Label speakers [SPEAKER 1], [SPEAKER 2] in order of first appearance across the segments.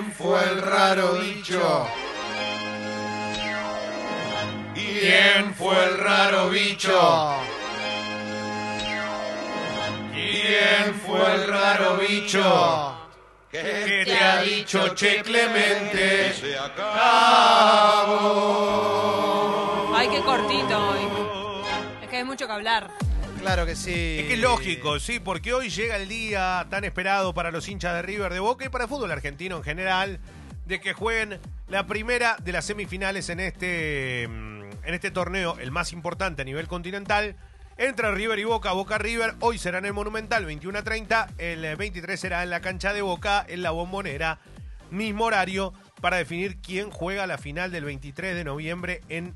[SPEAKER 1] ¿Quién fue el raro bicho? ¿Quién fue el raro bicho? ¿Quién fue el raro bicho? ¿Qué te ha dicho Che Clemente? Se acabó.
[SPEAKER 2] Ay, qué cortito hoy. Es que hay mucho que hablar.
[SPEAKER 3] Claro que sí.
[SPEAKER 4] Es que es lógico, sí, porque hoy llega el día tan esperado para los hinchas de River de Boca y para el fútbol argentino en general, de que jueguen la primera de las semifinales en este, mm, en este torneo, el más importante a nivel continental. Entre River y Boca, Boca River, hoy será en el Monumental 21 a 30, el eh, 23 será en la cancha de Boca, en la bombonera, mismo horario, para definir quién juega la final del 23 de noviembre en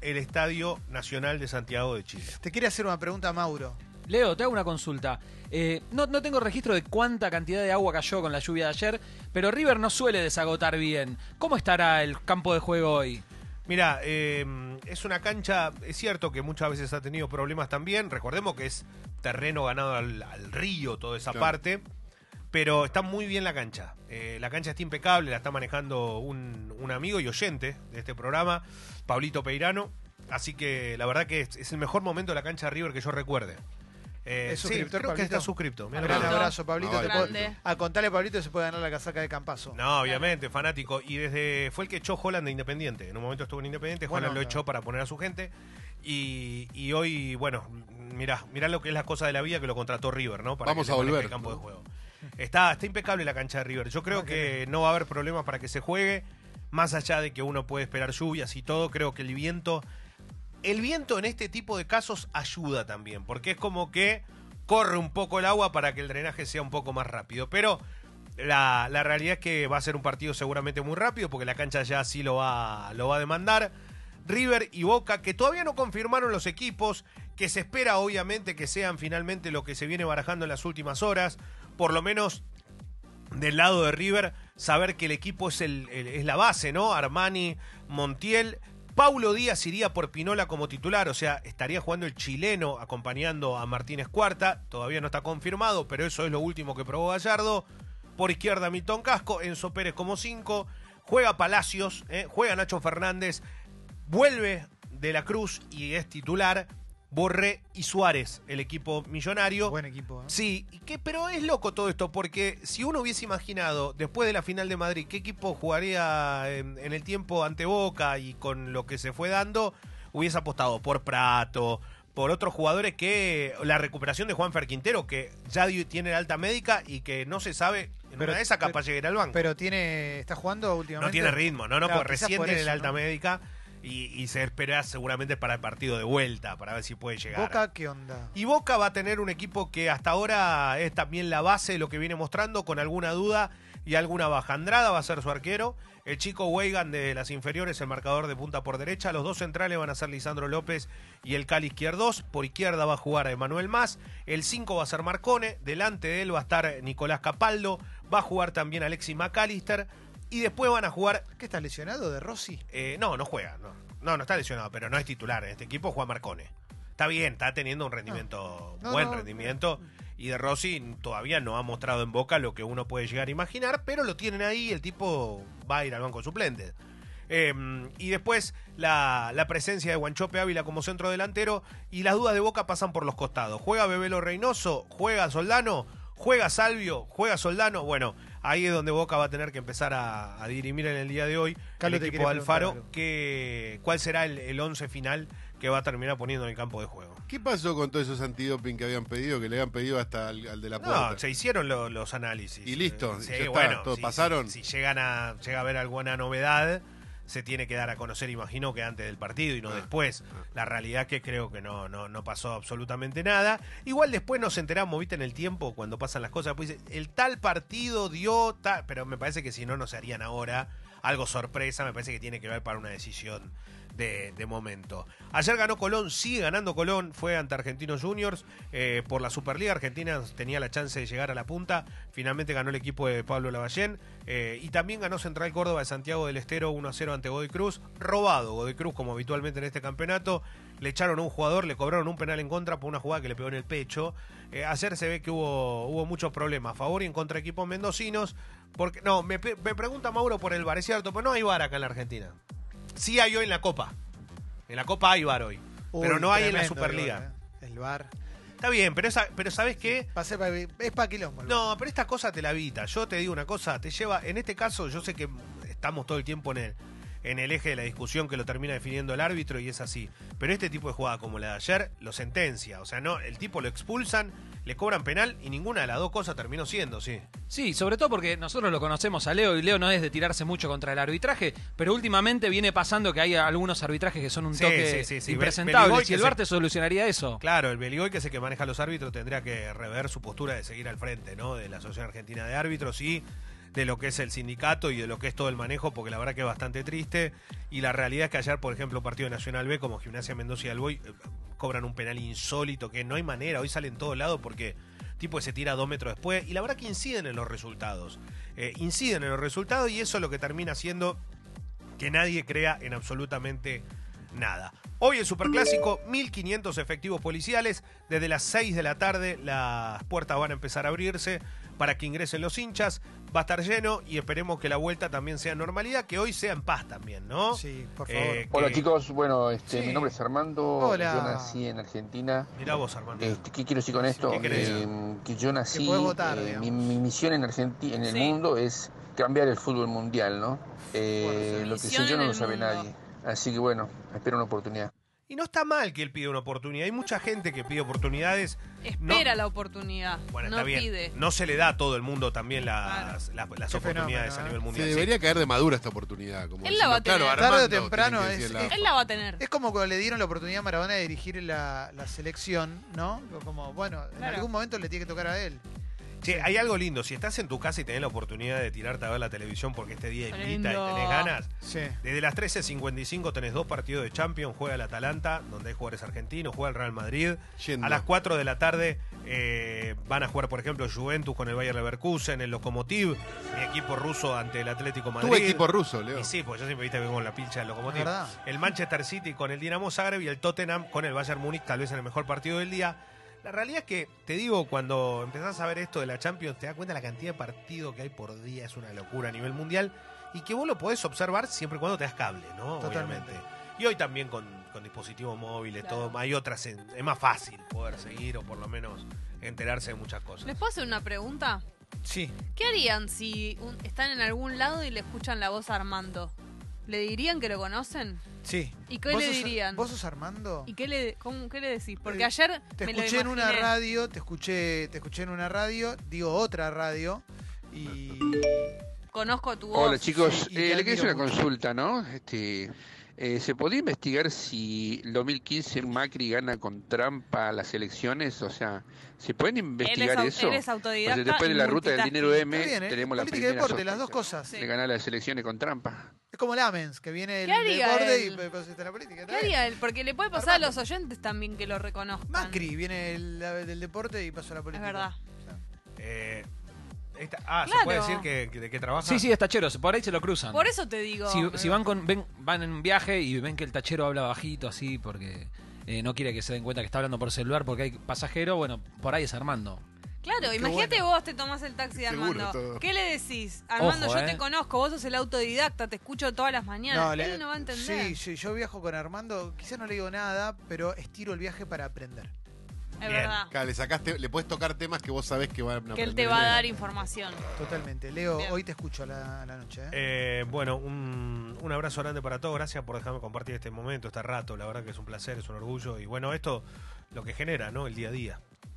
[SPEAKER 4] el Estadio Nacional de Santiago de Chile.
[SPEAKER 3] Te quiere hacer una pregunta, Mauro.
[SPEAKER 5] Leo, te hago una consulta. Eh, no, no tengo registro de cuánta cantidad de agua cayó con la lluvia de ayer, pero River no suele desagotar bien. ¿Cómo estará el campo de juego hoy?
[SPEAKER 4] Mira, eh, es una cancha, es cierto que muchas veces ha tenido problemas también, recordemos que es terreno ganado al, al río, toda esa
[SPEAKER 1] Claro.
[SPEAKER 4] parte, pero está muy bien la cancha. Eh, la cancha está impecable, la está manejando un, un amigo y oyente de este programa, Pablito Peirano, así que la verdad que es, es el mejor momento de la cancha de River que yo recuerde. Eh,
[SPEAKER 3] ¿Es
[SPEAKER 4] sí,
[SPEAKER 3] suscriptor,
[SPEAKER 4] creo que está suscripto.
[SPEAKER 3] Un
[SPEAKER 4] que-
[SPEAKER 3] abrazo, Pablito. Te puedo- a contarle, Pablito, se puede ganar la casaca de Campazo.
[SPEAKER 4] No, obviamente, fanático. Y desde fue el que echó Holland de Independiente. En un momento estuvo en Independiente, Holland lo echó para poner a su gente. Y, y hoy, bueno, mirá, mirá lo que es la cosa de la vida que lo contrató River, ¿no? Para
[SPEAKER 1] Vamos
[SPEAKER 4] que
[SPEAKER 1] a volver,
[SPEAKER 4] el campo
[SPEAKER 1] ¿no?
[SPEAKER 4] de juego. Está, está impecable la cancha de River. Yo creo que no va a haber problemas para que se juegue. Más allá de que uno puede esperar lluvias y todo, creo que el viento. El viento en este tipo de casos ayuda también, porque es como que corre un poco el agua para que el drenaje sea un poco más rápido. Pero la, la realidad es que va a ser un partido seguramente muy rápido, porque la cancha ya así lo va, lo va a demandar. River y Boca, que todavía no confirmaron los equipos, que se espera obviamente que sean finalmente lo que se viene barajando en las últimas horas, por lo menos del lado de River, saber que el equipo es, el, es la base, ¿no? Armani, Montiel. Paulo Díaz iría por Pinola como titular, o sea, estaría jugando el chileno acompañando a Martínez Cuarta. Todavía no está confirmado, pero eso es lo último que probó Gallardo. Por izquierda, Milton Casco, Enzo Pérez como 5. Juega Palacios, ¿eh? juega Nacho Fernández. Vuelve de la Cruz y es titular. Borré y Suárez, el equipo millonario.
[SPEAKER 3] Buen equipo. ¿eh?
[SPEAKER 4] Sí, que, pero es loco todo esto, porque si uno hubiese imaginado después de la final de Madrid qué equipo jugaría en, en el tiempo ante Boca y con lo que se fue dando, hubiese apostado por Prato, por otros jugadores que la recuperación de Juan Quintero, que ya tiene la alta médica y que no se sabe, en
[SPEAKER 3] Pero-
[SPEAKER 4] una de esas capaz llegue al banco.
[SPEAKER 3] Pero tiene, está jugando últimamente.
[SPEAKER 4] no tiene ritmo, no, no,
[SPEAKER 3] Claro,
[SPEAKER 4] recién tiene la alta
[SPEAKER 3] ¿no?
[SPEAKER 4] médica y, y se espera seguramente para el partido de vuelta, para ver si puede llegar.
[SPEAKER 3] Boca, ¿qué onda?
[SPEAKER 4] Y Boca va a tener un equipo que hasta ahora es también la base de lo que viene mostrando, con alguna duda y alguna baja. Andrada va a ser su arquero, el chico Weigan de las inferiores, el marcador de punta por derecha, los dos centrales van a ser Lisandro López y el Cali Izquierdos, por izquierda va a jugar Emanuel Más, el 5 va a ser Marcone, delante de él va a estar Nicolás Capaldo, va a jugar también Alexis McAllister y después van a jugar
[SPEAKER 3] ¿Qué está lesionado de Rossi?
[SPEAKER 4] eh, no, no juega, no. No, no está lesionado, pero no es titular. En este equipo juega Marcone. Está bien, está teniendo un rendimiento,
[SPEAKER 3] No,
[SPEAKER 4] buen rendimiento. Y de Rossi todavía no ha mostrado en boca lo que uno puede llegar a imaginar, pero lo tienen ahí, el tipo va a ir al banco suplente. Eh, y después la, la presencia de Guanchope Ávila como centro delantero y las dudas de Boca pasan por los costados. Juega Bebelo Reynoso, juega Soldano, juega Salvio, juega Soldano. Bueno, ahí es donde Boca va a tener que empezar a, a dirimir en el día de hoy
[SPEAKER 3] Carlos,
[SPEAKER 4] el equipo de Alfaro que, cuál será el, el once final que va a terminar poniendo en el campo de juego.
[SPEAKER 1] ¿Qué pasó con todos esos antidoping que habían pedido, que le habían pedido hasta al, al de la puerta?
[SPEAKER 4] No, se hicieron lo- los análisis.
[SPEAKER 1] Y listo, ya está, todo,
[SPEAKER 4] si-
[SPEAKER 1] ¿pasaron?
[SPEAKER 4] Si, si llegan a, llega a haber alguna novedad, se tiene que dar a conocer, imagino que antes del partido y no
[SPEAKER 1] Ah,
[SPEAKER 4] después. La realidad que creo que no, no, no pasó absolutamente nada. Igual después nos enteramos, viste, en el tiempo, cuando pasan las cosas, pues el tal partido dio tal, pero me parece que si no, no se harían ahora. Algo sorpresa, me parece que tiene que ver para una decisión de, momento. Ayer ganó Colón, sigue ganando Colón, fue ante Argentinos Juniors eh, por la Superliga. Argentina tenía la chance de llegar a la punta, finalmente ganó el equipo de Pablo Lavallén eh, y también ganó Central Córdoba de Santiago del Estero 1-0 ante Godoy Cruz. Robado Godoy Cruz como habitualmente en este campeonato. Le echaron a un jugador, le cobraron un penal en contra por una jugada que le pegó en el pecho. Eh, ayer se ve que hubo, hubo muchos problemas favor y en contra de equipos mendocinos. Porque, no, me, me pregunta Mauro por el bar, es cierto, pero no hay bar acá en la Argentina. Sí hay hoy en la Copa. En la Copa hay bar hoy. pero no hay en la Superliga.
[SPEAKER 3] el bar, ¿eh? El bar.
[SPEAKER 4] Está bien, pero, esa, pero ¿sabes qué?
[SPEAKER 3] Va a ser pa- es para quilombo.
[SPEAKER 4] No, pero esta cosa te la evita. Yo te digo una cosa, te lleva, en este caso yo sé que estamos todo el tiempo en el, en el eje de la discusión que lo termina definiendo el árbitro y es así. Pero este tipo de jugada como la de ayer lo sentencia. O sea, no, el tipo lo expulsan, le cobran penal y ninguna de las dos cosas terminó siendo, sí.
[SPEAKER 5] Sí, sobre todo porque nosotros lo conocemos a Leo y Leo no es de tirarse mucho contra el arbitraje, pero últimamente viene pasando que hay algunos arbitrajes que son un
[SPEAKER 4] Sí,
[SPEAKER 5] toque
[SPEAKER 4] sí, sí, Beligoy
[SPEAKER 5] y el
[SPEAKER 4] se-
[SPEAKER 5] VAR te solucionaría eso.
[SPEAKER 4] Claro, el Beligoy, que es el que maneja los árbitros, tendría que rever su postura de seguir al frente, ¿no? De la Asociación Argentina de Árbitros y de lo que es el sindicato y de lo que es todo el manejo, porque la verdad que es bastante triste. Y la realidad es que ayer, por ejemplo, partido Nacional B, como Gimnasia Mendoza y Alboy, eh, cobran un penal insólito, que no hay manera, hoy sale en todo lado porque tipo se tira dos metros después, y la verdad que inciden en los resultados. Eh, inciden en los resultados y eso es lo que termina siendo que nadie crea en absolutamente nada. Hoy el Superclásico, 1.500 efectivos policiales. Desde las 6 de la tarde las puertas van a empezar a abrirse para que ingresen los hinchas. Va a estar lleno y esperemos que la vuelta también sea normalidad, que hoy sea en paz también, ¿no?
[SPEAKER 3] Sí, por favor.
[SPEAKER 4] Eh,
[SPEAKER 6] Hola
[SPEAKER 4] que-
[SPEAKER 6] chicos, bueno, este,
[SPEAKER 3] Sí.
[SPEAKER 6] mi nombre es Armando,
[SPEAKER 3] Hola.
[SPEAKER 6] yo nací en Argentina.
[SPEAKER 4] Mirá vos, Armando.
[SPEAKER 6] Este, ¿Qué quiero decir con esto?
[SPEAKER 4] ¿qué?
[SPEAKER 6] Eh, que yo nací,
[SPEAKER 3] podés votar,
[SPEAKER 6] eh, mi, mi misión en Argentina, en el
[SPEAKER 2] Sí.
[SPEAKER 6] mundo es cambiar el fútbol mundial, ¿no? Eh,
[SPEAKER 2] Bueno,
[SPEAKER 6] lo que sé yo no lo sabe
[SPEAKER 2] mundo.
[SPEAKER 6] nadie. Así que bueno, espero una oportunidad.
[SPEAKER 4] Y no está mal que él pida una oportunidad. Hay mucha gente que pide oportunidades.
[SPEAKER 2] Espera
[SPEAKER 4] No-
[SPEAKER 2] la oportunidad.
[SPEAKER 4] Bueno,
[SPEAKER 2] no
[SPEAKER 4] está bien.
[SPEAKER 2] pide.
[SPEAKER 4] No se le da a todo el mundo también las, las, oportunidades
[SPEAKER 3] fenómeno,
[SPEAKER 4] a
[SPEAKER 3] ¿eh?
[SPEAKER 4] nivel
[SPEAKER 7] Se
[SPEAKER 4] mundial. Sí.
[SPEAKER 7] debería caer de madura esta oportunidad. Como
[SPEAKER 2] Él la va a tener.
[SPEAKER 7] claro,
[SPEAKER 3] Tarde o temprano es-
[SPEAKER 7] la-
[SPEAKER 2] Él la va a tener.
[SPEAKER 3] Es como cuando le dieron la oportunidad a Maradona de dirigir la, la selección, ¿no? Como, bueno, en algún momento le tiene que tocar a él.
[SPEAKER 4] Che, hay algo lindo. Si estás en tu casa y tenés la oportunidad de tirarte a ver la televisión porque este día invita y tenés ganas,
[SPEAKER 3] Sí.
[SPEAKER 4] desde las 13.55 tenés dos partidos de Champions. Juega el Atalanta, donde hay jugadores argentinos, juega el Real Madrid.
[SPEAKER 7] Yendo.
[SPEAKER 4] A las 4 de la tarde eh, van a jugar, por ejemplo, Juventus con el Bayer Leverkusen, el Lokomotiv, mi equipo ruso ante el Atlético Madrid.
[SPEAKER 7] Tu equipo ruso, Leo.
[SPEAKER 4] Y sí, pues yo siempre viste que con la pincha del Lokomotiv. El Manchester City con el Dinamo Zagreb y el Tottenham con el Bayern Múnich, tal vez en el mejor partido del día. La realidad es que, te digo, cuando empezás a ver esto de la Champions, te das cuenta la cantidad de partidos que hay por día, es una locura a nivel mundial, y que vos lo podés observar siempre y cuando te das cable, ¿no?
[SPEAKER 3] Totalmente.
[SPEAKER 4] Obviamente. Y hoy también con, con dispositivos móviles,
[SPEAKER 2] Claro.
[SPEAKER 4] todo, hay otras, en- es más fácil poder seguir o por lo menos enterarse de muchas cosas.
[SPEAKER 2] ¿Les puedo hacer una pregunta?
[SPEAKER 3] Sí.
[SPEAKER 2] ¿Qué harían si un- están en algún lado y le escuchan la voz a Armando? ¿Le dirían que lo conocen?
[SPEAKER 3] Sí.
[SPEAKER 2] ¿Y qué
[SPEAKER 3] ¿Vos
[SPEAKER 2] le
[SPEAKER 3] sos-
[SPEAKER 2] dirían?
[SPEAKER 3] ¿Vos sos Armando?
[SPEAKER 2] ¿Y qué le, cómo- qué le decís? Porque
[SPEAKER 3] Eh,
[SPEAKER 2] ayer
[SPEAKER 3] Te
[SPEAKER 2] me lo
[SPEAKER 3] escuché en una radio, te escuché, te escuché en una radio, digo otra radio, y
[SPEAKER 2] Conozco tu voz.
[SPEAKER 6] Hola chicos,
[SPEAKER 3] y
[SPEAKER 6] Eh, le quería hacer una
[SPEAKER 3] mucho.
[SPEAKER 6] consulta, ¿no? Este, eh, ¿Se podía investigar si el 2015 Macri gana con trampa las elecciones? O sea, ¿se pueden investigar eso?
[SPEAKER 2] él es
[SPEAKER 6] O sea,
[SPEAKER 2] autodidacta
[SPEAKER 6] después de la ruta del dinero. M,
[SPEAKER 3] bien, ¿eh?
[SPEAKER 6] tenemos la
[SPEAKER 3] Política
[SPEAKER 6] primera
[SPEAKER 3] deporte, las dos cosas.
[SPEAKER 2] Sí.
[SPEAKER 6] de ganar las elecciones con trampa.
[SPEAKER 3] Es como Lamens, que viene el
[SPEAKER 2] ¿Qué haría
[SPEAKER 3] deporte
[SPEAKER 2] él?
[SPEAKER 3] y está la política.
[SPEAKER 2] ¿Qué
[SPEAKER 3] bien.
[SPEAKER 2] haría él? Porque le puede pasar
[SPEAKER 3] Armando.
[SPEAKER 2] a los oyentes también que lo reconozcan.
[SPEAKER 3] Macri viene el- la- del deporte y pasó a la
[SPEAKER 2] Es
[SPEAKER 3] política.
[SPEAKER 2] verdad.
[SPEAKER 4] Eh, esta- ah, ¿se puede decir que, que- de qué trabaja?
[SPEAKER 5] Sí, sí, es tachero, por ahí se lo cruzan.
[SPEAKER 2] Por eso te digo.
[SPEAKER 5] Si, si van con ven, van en un viaje y ven que el tachero habla bajito así porque eh, no quiere que se den cuenta que está hablando por celular porque hay pasajero, bueno, por ahí es Armando.
[SPEAKER 2] Claro,
[SPEAKER 3] Qué
[SPEAKER 2] imagínate
[SPEAKER 3] bueno.
[SPEAKER 2] vos te tomás el taxi de
[SPEAKER 7] Seguro,
[SPEAKER 2] Armando.
[SPEAKER 7] todo.
[SPEAKER 2] ¿Qué le decís? Armando,
[SPEAKER 5] Ojo,
[SPEAKER 2] yo
[SPEAKER 5] eh.
[SPEAKER 2] te conozco, vos sos el autodidacta, te escucho todas las mañanas.
[SPEAKER 3] le-
[SPEAKER 2] Él no va a entender.
[SPEAKER 3] Sí, sí, yo viajo con Armando, quizás no le digo nada, pero estiro el viaje para aprender.
[SPEAKER 2] Es
[SPEAKER 4] Bien.
[SPEAKER 2] verdad.
[SPEAKER 7] Claro, le, sacaste, le puedes tocar temas que vos sabés que van a
[SPEAKER 2] Que él te va a dar información.
[SPEAKER 3] Totalmente. Leo,
[SPEAKER 2] Bien.
[SPEAKER 3] hoy te escucho a la, a la noche. ¿eh?
[SPEAKER 4] Eh, bueno, un, un abrazo grande para todos. Gracias por dejarme compartir este momento, este rato. La verdad que es un placer, es un orgullo. Y bueno, esto lo que genera, ¿no? El día a día.